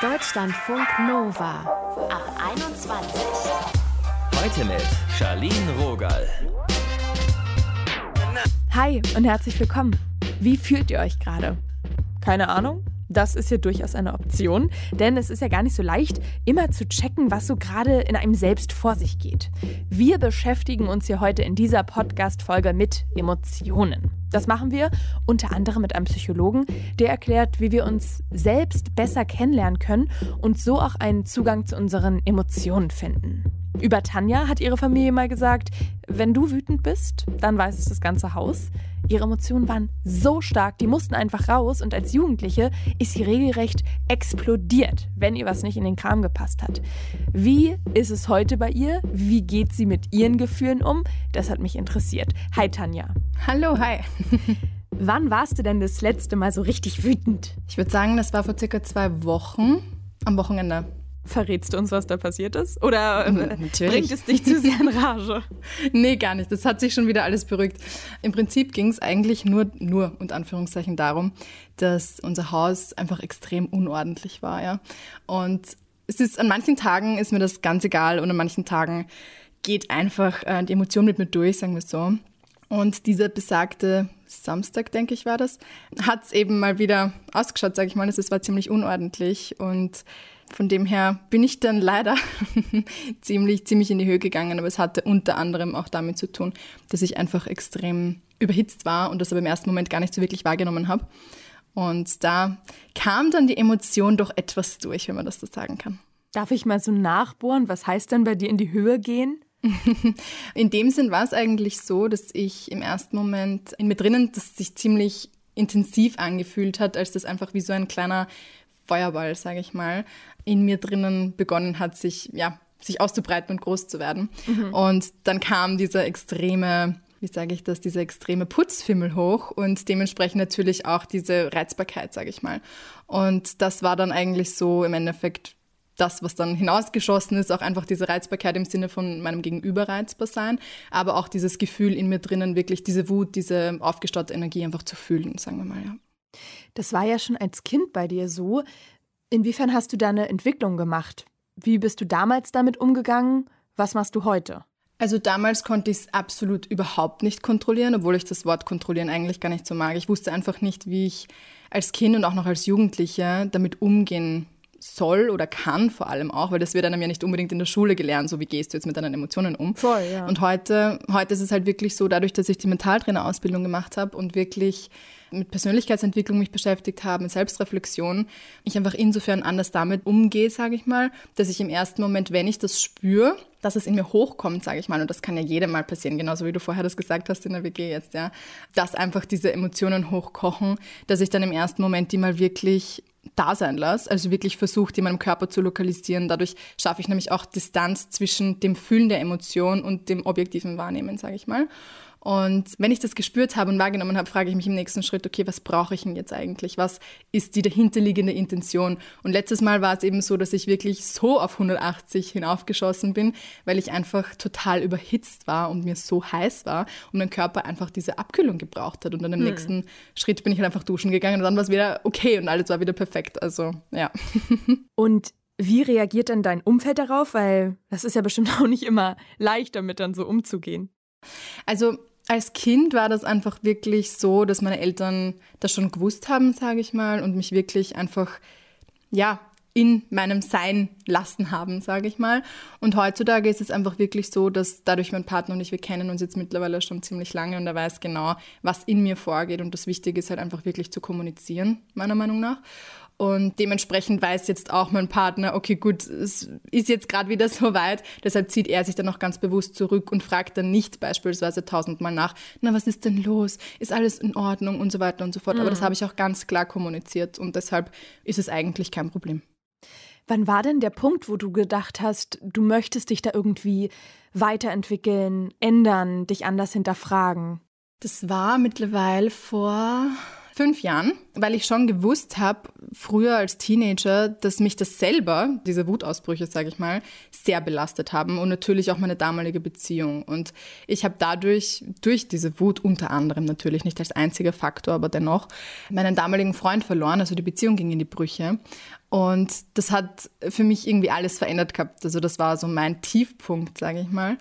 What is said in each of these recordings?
Deutschlandfunk Nova ab 21. Heute mit Charlene Rogal. Hi und herzlich willkommen. Wie fühlt ihr euch gerade? Keine Ahnung? Das ist ja durchaus eine Option, denn es ist ja gar nicht so leicht, immer zu checken, was so gerade in einem selbst vor sich geht. Wir beschäftigen uns hier heute in dieser Podcast-Folge mit Emotionen. Das machen wir unter anderem mit einem Psychologen, der erklärt, wie wir uns selbst besser kennenlernen können und so auch einen Zugang zu unseren Emotionen finden. Über Tanja hat ihre Familie mal gesagt, wenn du wütend bist, dann weiß es das ganze Haus. Ihre Emotionen waren so stark, die mussten einfach raus und als Jugendliche ist sie regelrecht explodiert, wenn ihr was nicht in den Kram gepasst hat. Wie ist es heute bei ihr? Wie geht sie mit ihren Gefühlen um? Das hat mich interessiert. Hi Tanja. Hallo, hi. Wann warst du denn das letzte Mal so richtig wütend? Ich würde sagen, das war vor circa zwei Wochen am Wochenende. Verrätst du uns, was da passiert ist? Oder äh, bringt es dich zu sehr in Rage? nee, gar nicht. Das hat sich schon wieder alles beruhigt. Im Prinzip ging es eigentlich nur, nur und Anführungszeichen darum, dass unser Haus einfach extrem unordentlich war. Ja? Und es ist an manchen Tagen ist mir das ganz egal und an manchen Tagen geht einfach äh, die Emotion mit mir durch, sagen wir so. Und dieser besagte Samstag, denke ich, war das, hat es eben mal wieder ausgeschaut, sage ich mal. Es war ziemlich unordentlich und von dem her bin ich dann leider ziemlich, ziemlich in die Höhe gegangen, aber es hatte unter anderem auch damit zu tun, dass ich einfach extrem überhitzt war und das aber im ersten Moment gar nicht so wirklich wahrgenommen habe. Und da kam dann die Emotion doch etwas durch, wenn man das so sagen kann. Darf ich mal so nachbohren? Was heißt denn bei dir in die Höhe gehen? in dem Sinn war es eigentlich so, dass ich im ersten Moment in mir drinnen, das sich ziemlich intensiv angefühlt hat, als das einfach wie so ein kleiner Feuerball, sage ich mal, in mir drinnen begonnen hat, sich, ja, sich auszubreiten und groß zu werden. Mhm. Und dann kam dieser extreme, wie sage ich das, dieser extreme Putzfimmel hoch und dementsprechend natürlich auch diese Reizbarkeit, sage ich mal. Und das war dann eigentlich so im Endeffekt das, was dann hinausgeschossen ist, auch einfach diese Reizbarkeit im Sinne von meinem Gegenüber reizbar sein, aber auch dieses Gefühl in mir drinnen, wirklich diese Wut, diese aufgestaute Energie einfach zu fühlen, sagen wir mal, ja. Das war ja schon als Kind bei dir so. Inwiefern hast du da eine Entwicklung gemacht? Wie bist du damals damit umgegangen? Was machst du heute? Also damals konnte ich es absolut überhaupt nicht kontrollieren, obwohl ich das Wort kontrollieren eigentlich gar nicht so mag. Ich wusste einfach nicht, wie ich als Kind und auch noch als Jugendliche damit umgehen soll oder kann vor allem auch, weil das wird einem ja nicht unbedingt in der Schule gelernt, so wie gehst du jetzt mit deinen Emotionen um. Voll, ja. Und heute, heute ist es halt wirklich so, dadurch, dass ich die Mentaltrainerausbildung gemacht habe und wirklich mit Persönlichkeitsentwicklung mich beschäftigt habe, mit Selbstreflexion, ich einfach insofern anders damit umgehe, sage ich mal, dass ich im ersten Moment, wenn ich das spüre, dass es in mir hochkommt, sage ich mal, und das kann ja jedem mal passieren, genauso wie du vorher das gesagt hast in der WG jetzt, ja, dass einfach diese Emotionen hochkochen, dass ich dann im ersten Moment die mal wirklich da sein lasse, also wirklich versuche, die in meinem Körper zu lokalisieren. Dadurch schaffe ich nämlich auch Distanz zwischen dem Fühlen der Emotion und dem objektiven Wahrnehmen, sage ich mal. Und wenn ich das gespürt habe und wahrgenommen habe, frage ich mich im nächsten Schritt, okay, was brauche ich denn jetzt eigentlich? Was ist die dahinterliegende Intention? Und letztes Mal war es eben so, dass ich wirklich so auf 180 hinaufgeschossen bin, weil ich einfach total überhitzt war und mir so heiß war und mein Körper einfach diese Abkühlung gebraucht hat. Und dann im hm. nächsten Schritt bin ich halt einfach duschen gegangen und dann war es wieder okay und alles war wieder perfekt. Also, ja. Und wie reagiert denn dein Umfeld darauf? Weil das ist ja bestimmt auch nicht immer leicht, damit dann so umzugehen. Also als Kind war das einfach wirklich so, dass meine Eltern das schon gewusst haben, sage ich mal, und mich wirklich einfach, ja, in meinem Sein lassen haben, sage ich mal. Und heutzutage ist es einfach wirklich so, dass dadurch mein Partner und ich, wir kennen uns jetzt mittlerweile schon ziemlich lange und er weiß genau, was in mir vorgeht. Und das Wichtige ist halt einfach wirklich zu kommunizieren, meiner Meinung nach. Und dementsprechend weiß jetzt auch mein Partner, okay, gut, es ist jetzt gerade wieder so weit. Deshalb zieht er sich dann auch ganz bewusst zurück und fragt dann nicht beispielsweise tausendmal nach, na, was ist denn los? Ist alles in Ordnung und so weiter und so fort. Mhm. Aber das mhm. habe ich auch ganz klar kommuniziert und deshalb ist es eigentlich kein Problem. Wann war denn der Punkt, wo du gedacht hast, du möchtest dich da irgendwie weiterentwickeln, ändern, dich anders hinterfragen? Das war mittlerweile vor fünf Jahren, weil ich schon gewusst habe, früher als Teenager, dass mich das selber, diese Wutausbrüche, sage ich mal, sehr belastet haben und natürlich auch meine damalige Beziehung. Und ich habe dadurch, durch diese Wut unter anderem natürlich, nicht als einziger Faktor, aber dennoch, meinen damaligen Freund verloren, also die Beziehung ging in die Brüche. Und das hat für mich irgendwie alles verändert gehabt. Also das war so mein Tiefpunkt, sage ich mal.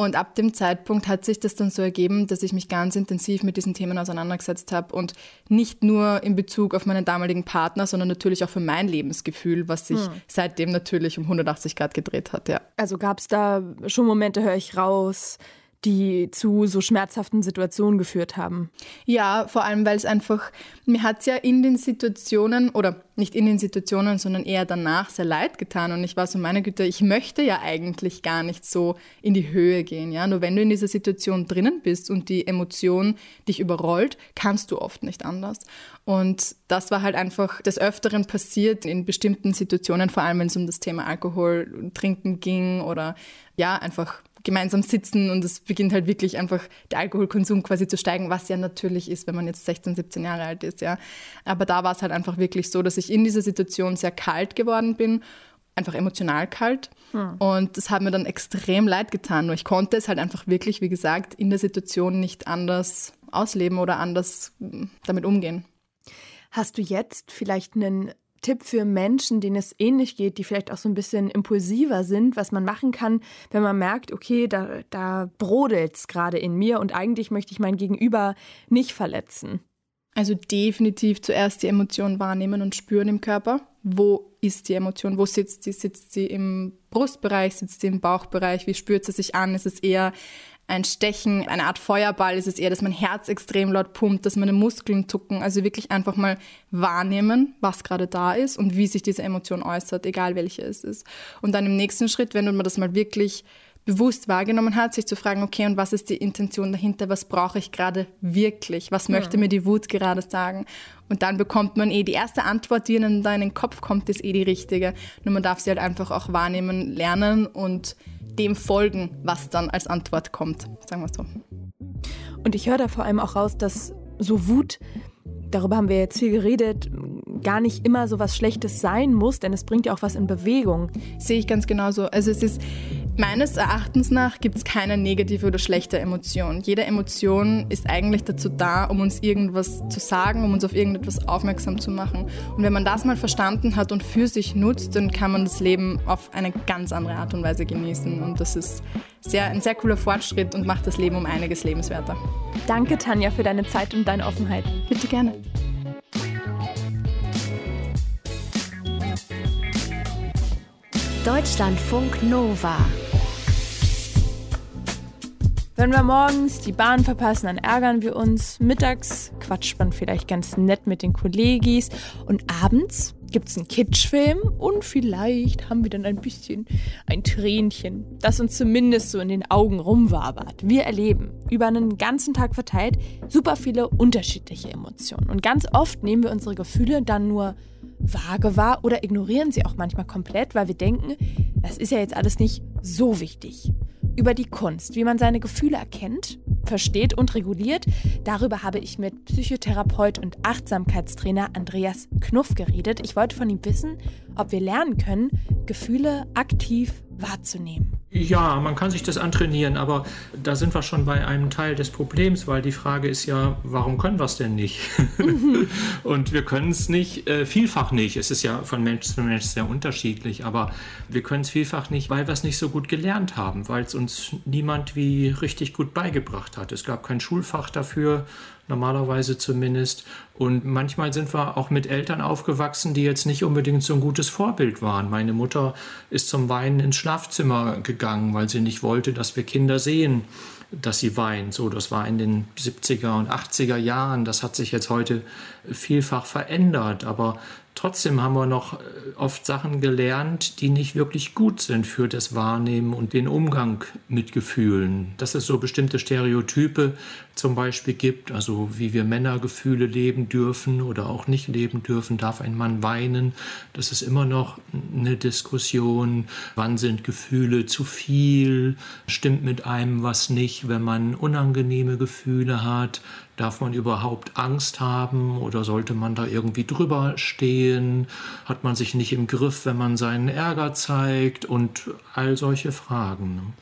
Und ab dem Zeitpunkt hat sich das dann so ergeben, dass ich mich ganz intensiv mit diesen Themen auseinandergesetzt habe und nicht nur in Bezug auf meinen damaligen Partner, sondern natürlich auch für mein Lebensgefühl, was sich hm. seitdem natürlich um 180 Grad gedreht hat. Ja. Also gab es da schon Momente, höre ich raus, die zu so schmerzhaften Situationen geführt haben. Ja, vor allem, weil es einfach, mir hat es ja in den Situationen, oder nicht in den Situationen, sondern eher danach sehr leid getan. Und ich war so, meine Güte, ich möchte ja eigentlich gar nicht so in die Höhe gehen. Ja? Nur wenn du in dieser Situation drinnen bist und die Emotion dich überrollt, kannst du oft nicht anders. Und das war halt einfach des Öfteren passiert in bestimmten Situationen, vor allem wenn es um das Thema Alkohol, Trinken ging oder ja, einfach gemeinsam sitzen und es beginnt halt wirklich einfach der Alkoholkonsum quasi zu steigen, was ja natürlich ist, wenn man jetzt 16, 17 Jahre alt ist, ja. Aber da war es halt einfach wirklich so, dass ich in dieser Situation sehr kalt geworden bin, einfach emotional kalt. Hm. Und das hat mir dann extrem leid getan. Nur ich konnte es halt einfach wirklich, wie gesagt, in der Situation nicht anders ausleben oder anders hm, damit umgehen. Hast du jetzt vielleicht einen Tipp für Menschen, denen es ähnlich geht, die vielleicht auch so ein bisschen impulsiver sind, was man machen kann, wenn man merkt, okay, da, da brodelt es gerade in mir und eigentlich möchte ich mein Gegenüber nicht verletzen? Also definitiv zuerst die Emotion wahrnehmen und spüren im Körper. Wo ist die Emotion? Wo sitzt sie? Sitzt sie im Brustbereich? Sitzt sie im Bauchbereich? Wie spürt sie sich an? Ist es eher ein Stechen, eine Art Feuerball ist es eher, dass mein Herz extrem laut pumpt, dass meine Muskeln zucken. Also wirklich einfach mal wahrnehmen, was gerade da ist und wie sich diese Emotion äußert, egal welche es ist. Und dann im nächsten Schritt, wenn man das mal wirklich bewusst wahrgenommen hat, sich zu fragen, okay, und was ist die Intention dahinter? Was brauche ich gerade wirklich? Was möchte mir die Wut gerade sagen? Und dann bekommt man eh die erste Antwort, die in deinen Kopf kommt, ist eh die richtige. Nur man darf sie halt einfach auch wahrnehmen, lernen und dem folgen, was dann als Antwort kommt, sagen wir so. Und ich höre da vor allem auch raus, dass so Wut, darüber haben wir jetzt viel geredet, gar nicht immer so was Schlechtes sein muss, denn es bringt ja auch was in Bewegung. Sehe ich ganz genauso. Also es ist Meines Erachtens nach gibt es keine negative oder schlechte Emotion. Jede Emotion ist eigentlich dazu da, um uns irgendwas zu sagen, um uns auf irgendetwas aufmerksam zu machen. Und wenn man das mal verstanden hat und für sich nutzt, dann kann man das Leben auf eine ganz andere Art und Weise genießen. Und das ist sehr, ein sehr cooler Fortschritt und macht das Leben um einiges lebenswerter. Danke, Tanja, für deine Zeit und deine Offenheit. Bitte gerne. Deutschlandfunk Nova. Wenn wir morgens die Bahn verpassen, dann ärgern wir uns. Mittags quatscht man vielleicht ganz nett mit den Kollegis. Und abends gibt es einen Kitschfilm und vielleicht haben wir dann ein bisschen ein Tränchen, das uns zumindest so in den Augen rumwabert. Wir erleben über einen ganzen Tag verteilt super viele unterschiedliche Emotionen. Und ganz oft nehmen wir unsere Gefühle dann nur vage wahr oder ignorieren sie auch manchmal komplett, weil wir denken, das ist ja jetzt alles nicht so wichtig über die Kunst, wie man seine Gefühle erkennt, versteht und reguliert. Darüber habe ich mit Psychotherapeut und Achtsamkeitstrainer Andreas Knuff geredet. Ich wollte von ihm wissen, ob wir lernen können, Gefühle aktiv wahrzunehmen. Ja, man kann sich das antrainieren, aber da sind wir schon bei einem Teil des Problems, weil die Frage ist ja, warum können wir es denn nicht? Mhm. Und wir können es nicht, äh, vielfach nicht. Es ist ja von Mensch zu Mensch sehr unterschiedlich, aber wir können es vielfach nicht, weil wir es nicht so gut gelernt haben, weil es uns niemand wie richtig gut beigebracht hat. Es gab kein Schulfach dafür normalerweise zumindest. Und manchmal sind wir auch mit Eltern aufgewachsen, die jetzt nicht unbedingt so ein gutes Vorbild waren. Meine Mutter ist zum Weinen ins Schlafzimmer gegangen, weil sie nicht wollte, dass wir Kinder sehen, dass sie weint. So, das war in den 70er und 80er Jahren. Das hat sich jetzt heute vielfach verändert. Aber Trotzdem haben wir noch äh, oft Sachen gelernt, die nicht wirklich gut sind für das Wahrnehmen und den Umgang mit Gefühlen. Das ist so bestimmte Stereotype, zum Beispiel gibt, also wie wir Männergefühle leben dürfen oder auch nicht leben dürfen. Darf ein Mann weinen? Das ist immer noch eine Diskussion. Wann sind Gefühle zu viel? Stimmt mit einem was nicht, wenn man unangenehme Gefühle hat? Darf man überhaupt Angst haben oder sollte man da irgendwie drüber stehen? Hat man sich nicht im Griff, wenn man seinen Ärger zeigt und all solche Fragen?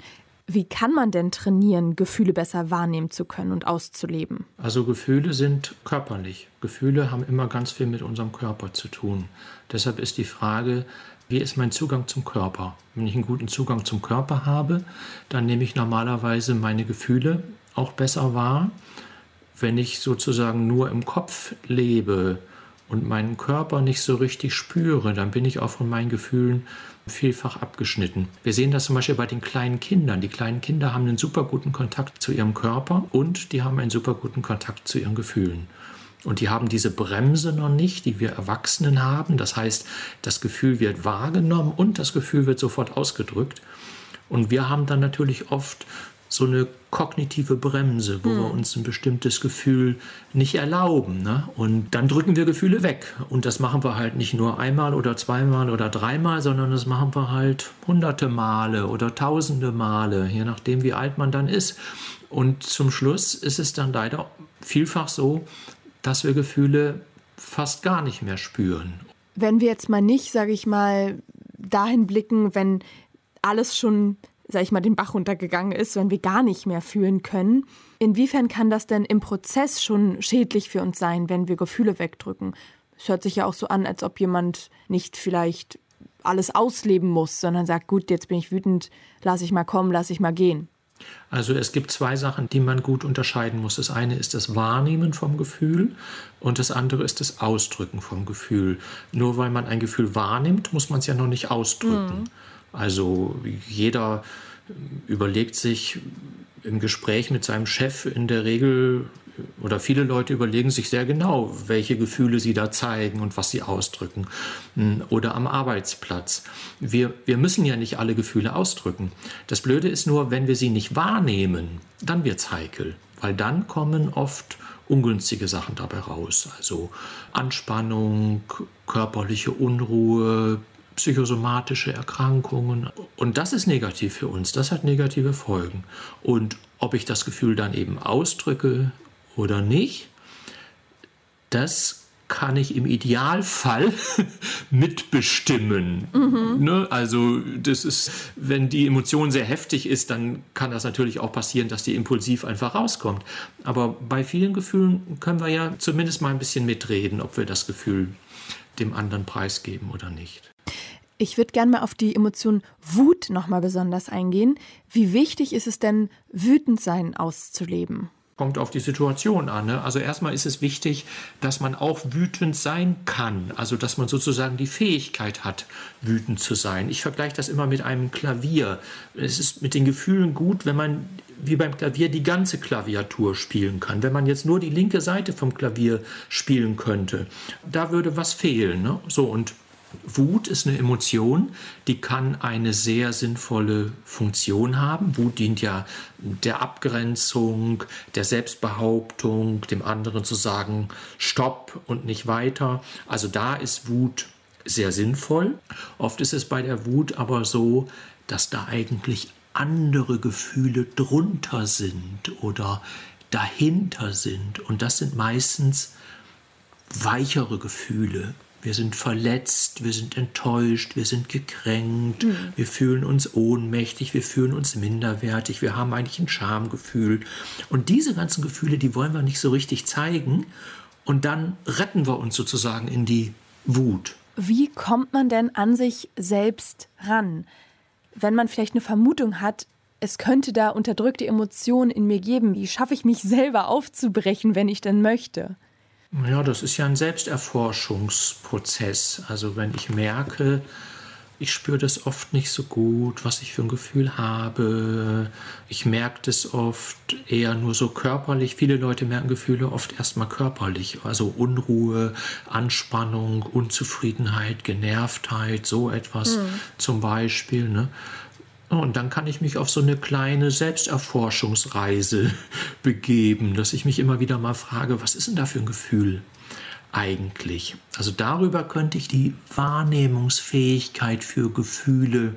Wie kann man denn trainieren, Gefühle besser wahrnehmen zu können und auszuleben? Also Gefühle sind körperlich. Gefühle haben immer ganz viel mit unserem Körper zu tun. Deshalb ist die Frage, wie ist mein Zugang zum Körper? Wenn ich einen guten Zugang zum Körper habe, dann nehme ich normalerweise meine Gefühle auch besser wahr. Wenn ich sozusagen nur im Kopf lebe und meinen Körper nicht so richtig spüre, dann bin ich auch von meinen Gefühlen vielfach abgeschnitten. Wir sehen das zum Beispiel bei den kleinen Kindern. Die kleinen Kinder haben einen super guten Kontakt zu ihrem Körper und die haben einen super guten Kontakt zu ihren Gefühlen. Und die haben diese Bremse noch nicht, die wir Erwachsenen haben. Das heißt, das Gefühl wird wahrgenommen und das Gefühl wird sofort ausgedrückt. Und wir haben dann natürlich oft so eine kognitive Bremse, wo hm. wir uns ein bestimmtes Gefühl nicht erlauben. Ne? Und dann drücken wir Gefühle weg. Und das machen wir halt nicht nur einmal oder zweimal oder dreimal, sondern das machen wir halt hunderte Male oder tausende Male, je nachdem, wie alt man dann ist. Und zum Schluss ist es dann leider vielfach so, dass wir Gefühle fast gar nicht mehr spüren. Wenn wir jetzt mal nicht, sage ich mal, dahin blicken, wenn alles schon sag ich mal, den Bach runtergegangen ist, wenn wir gar nicht mehr fühlen können. Inwiefern kann das denn im Prozess schon schädlich für uns sein, wenn wir Gefühle wegdrücken? Es hört sich ja auch so an, als ob jemand nicht vielleicht alles ausleben muss, sondern sagt, gut, jetzt bin ich wütend, lass ich mal kommen, lass ich mal gehen. Also es gibt zwei Sachen, die man gut unterscheiden muss. Das eine ist das Wahrnehmen vom Gefühl und das andere ist das Ausdrücken vom Gefühl. Nur weil man ein Gefühl wahrnimmt, muss man es ja noch nicht ausdrücken. Mhm. Also jeder überlegt sich im Gespräch mit seinem Chef in der Regel oder viele Leute überlegen sich sehr genau, welche Gefühle sie da zeigen und was sie ausdrücken. Hm, oder am Arbeitsplatz. Wir, wir müssen ja nicht alle Gefühle ausdrücken. Das Blöde ist nur, wenn wir sie nicht wahrnehmen, dann wird es heikel, weil dann kommen oft ungünstige Sachen dabei raus. Also Anspannung, körperliche Unruhe, psychosomatische Erkrankungen. Und das ist negativ für uns, das hat negative Folgen. Und ob ich das Gefühl dann eben ausdrücke oder nicht, das kann ich im Idealfall mitbestimmen. Mhm. Ne? Also das ist, wenn die Emotion sehr heftig ist, dann kann das natürlich auch passieren, dass die impulsiv einfach rauskommt. Aber bei vielen Gefühlen können wir ja zumindest mal ein bisschen mitreden, ob wir das Gefühl dem anderen preisgeben oder nicht. Ich würde gerne mal auf die Emotion Wut nochmal besonders eingehen. Wie wichtig ist es denn, wütend sein auszuleben? Kommt auf die Situation an. Ne? Also erstmal ist es wichtig, dass man auch wütend sein kann. Also dass man sozusagen die Fähigkeit hat, wütend zu sein. Ich vergleiche das immer mit einem Klavier. Es ist mit den Gefühlen gut, wenn man wie beim Klavier die ganze Klaviatur spielen kann. Wenn man jetzt nur die linke Seite vom Klavier spielen könnte, da würde was fehlen. Ne? So und Wut ist eine Emotion, die kann eine sehr sinnvolle Funktion haben. Wut dient ja der Abgrenzung, der Selbstbehauptung, dem anderen zu sagen, stopp und nicht weiter. Also da ist Wut sehr sinnvoll. Oft ist es bei der Wut aber so, dass da eigentlich andere Gefühle drunter sind oder dahinter sind. Und das sind meistens weichere Gefühle, wir sind verletzt, wir sind enttäuscht, wir sind gekränkt, mhm. wir fühlen uns ohnmächtig, wir fühlen uns minderwertig, wir haben eigentlich ein Schamgefühl. Und diese ganzen Gefühle, die wollen wir nicht so richtig zeigen. Und dann retten wir uns sozusagen in die Wut. Wie kommt man denn an sich selbst ran? Wenn man vielleicht eine Vermutung hat, es könnte da unterdrückte Emotionen in mir geben, wie schaffe ich mich selber aufzubrechen, wenn ich denn möchte? Ja, das ist ja ein Selbsterforschungsprozess. Also wenn ich merke, ich spüre das oft nicht so gut, was ich für ein Gefühl habe. Ich merke das oft eher nur so körperlich. Viele Leute merken Gefühle oft erstmal körperlich. Also Unruhe, Anspannung, Unzufriedenheit, Genervtheit, so etwas mhm. zum Beispiel. Ne? Und dann kann ich mich auf so eine kleine Selbsterforschungsreise begeben, dass ich mich immer wieder mal frage, was ist denn da für ein Gefühl eigentlich? Also darüber könnte ich die Wahrnehmungsfähigkeit für Gefühle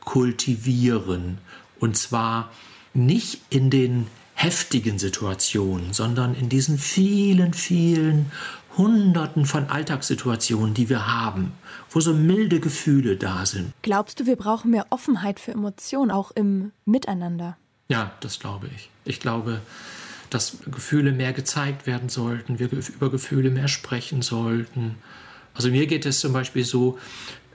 kultivieren. Und zwar nicht in den heftigen Situationen, sondern in diesen vielen, vielen Hunderten von Alltagssituationen, die wir haben, wo so milde Gefühle da sind. Glaubst du, wir brauchen mehr Offenheit für Emotionen, auch im Miteinander? Ja, das glaube ich. Ich glaube, dass Gefühle mehr gezeigt werden sollten, wir über Gefühle mehr sprechen sollten. Also mir geht es zum Beispiel so,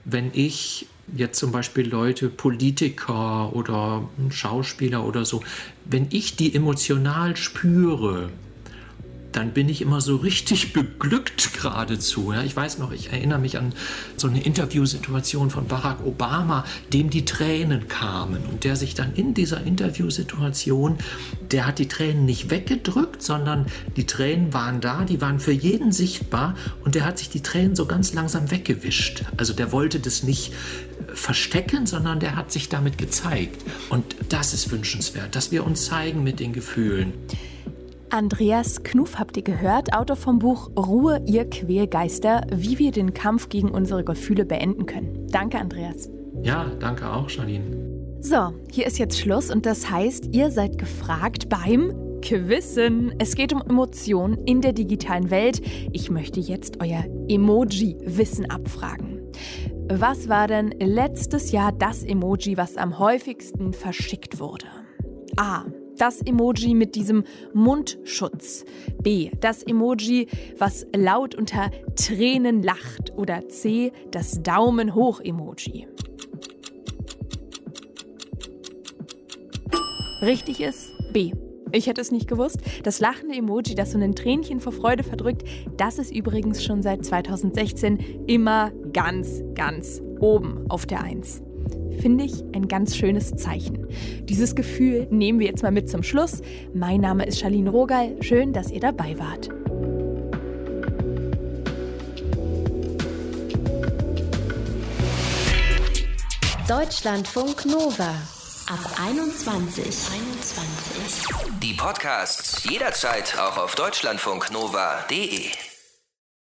wenn ich jetzt zum Beispiel Leute, Politiker oder Schauspieler oder so, wenn ich die emotional spüre, dann bin ich immer so richtig beglückt geradezu. Ja, ich weiß noch, ich erinnere mich an so eine Interviewsituation von Barack Obama, dem die Tränen kamen und der sich dann in dieser Interviewsituation, der hat die Tränen nicht weggedrückt, sondern die Tränen waren da, die waren für jeden sichtbar und der hat sich die Tränen so ganz langsam weggewischt. Also der wollte das nicht verstecken, sondern der hat sich damit gezeigt. Und das ist wünschenswert, dass wir uns zeigen mit den Gefühlen. Andreas Knuff habt ihr gehört, Autor vom Buch Ruhe, ihr Quälgeister, wie wir den Kampf gegen unsere Gefühle beenden können. Danke, Andreas. Ja, danke auch, Janine. So, hier ist jetzt Schluss und das heißt, ihr seid gefragt beim Quizzen. Es geht um Emotionen in der digitalen Welt. Ich möchte jetzt euer Emoji-Wissen abfragen. Was war denn letztes Jahr das Emoji, was am häufigsten verschickt wurde? A das Emoji mit diesem Mundschutz. B. Das Emoji, was laut unter Tränen lacht. Oder C. Das Daumen hoch Emoji. Richtig ist B. Ich hätte es nicht gewusst. Das lachende Emoji, das so ein Tränchen vor Freude verdrückt, das ist übrigens schon seit 2016 immer ganz, ganz oben auf der Eins finde ich ein ganz schönes Zeichen. Dieses Gefühl nehmen wir jetzt mal mit zum Schluss. Mein Name ist Charlene Rogal. Schön, dass ihr dabei wart. Deutschlandfunk Nova ab 21. 21. Die Podcasts jederzeit auch auf deutschlandfunknova.de.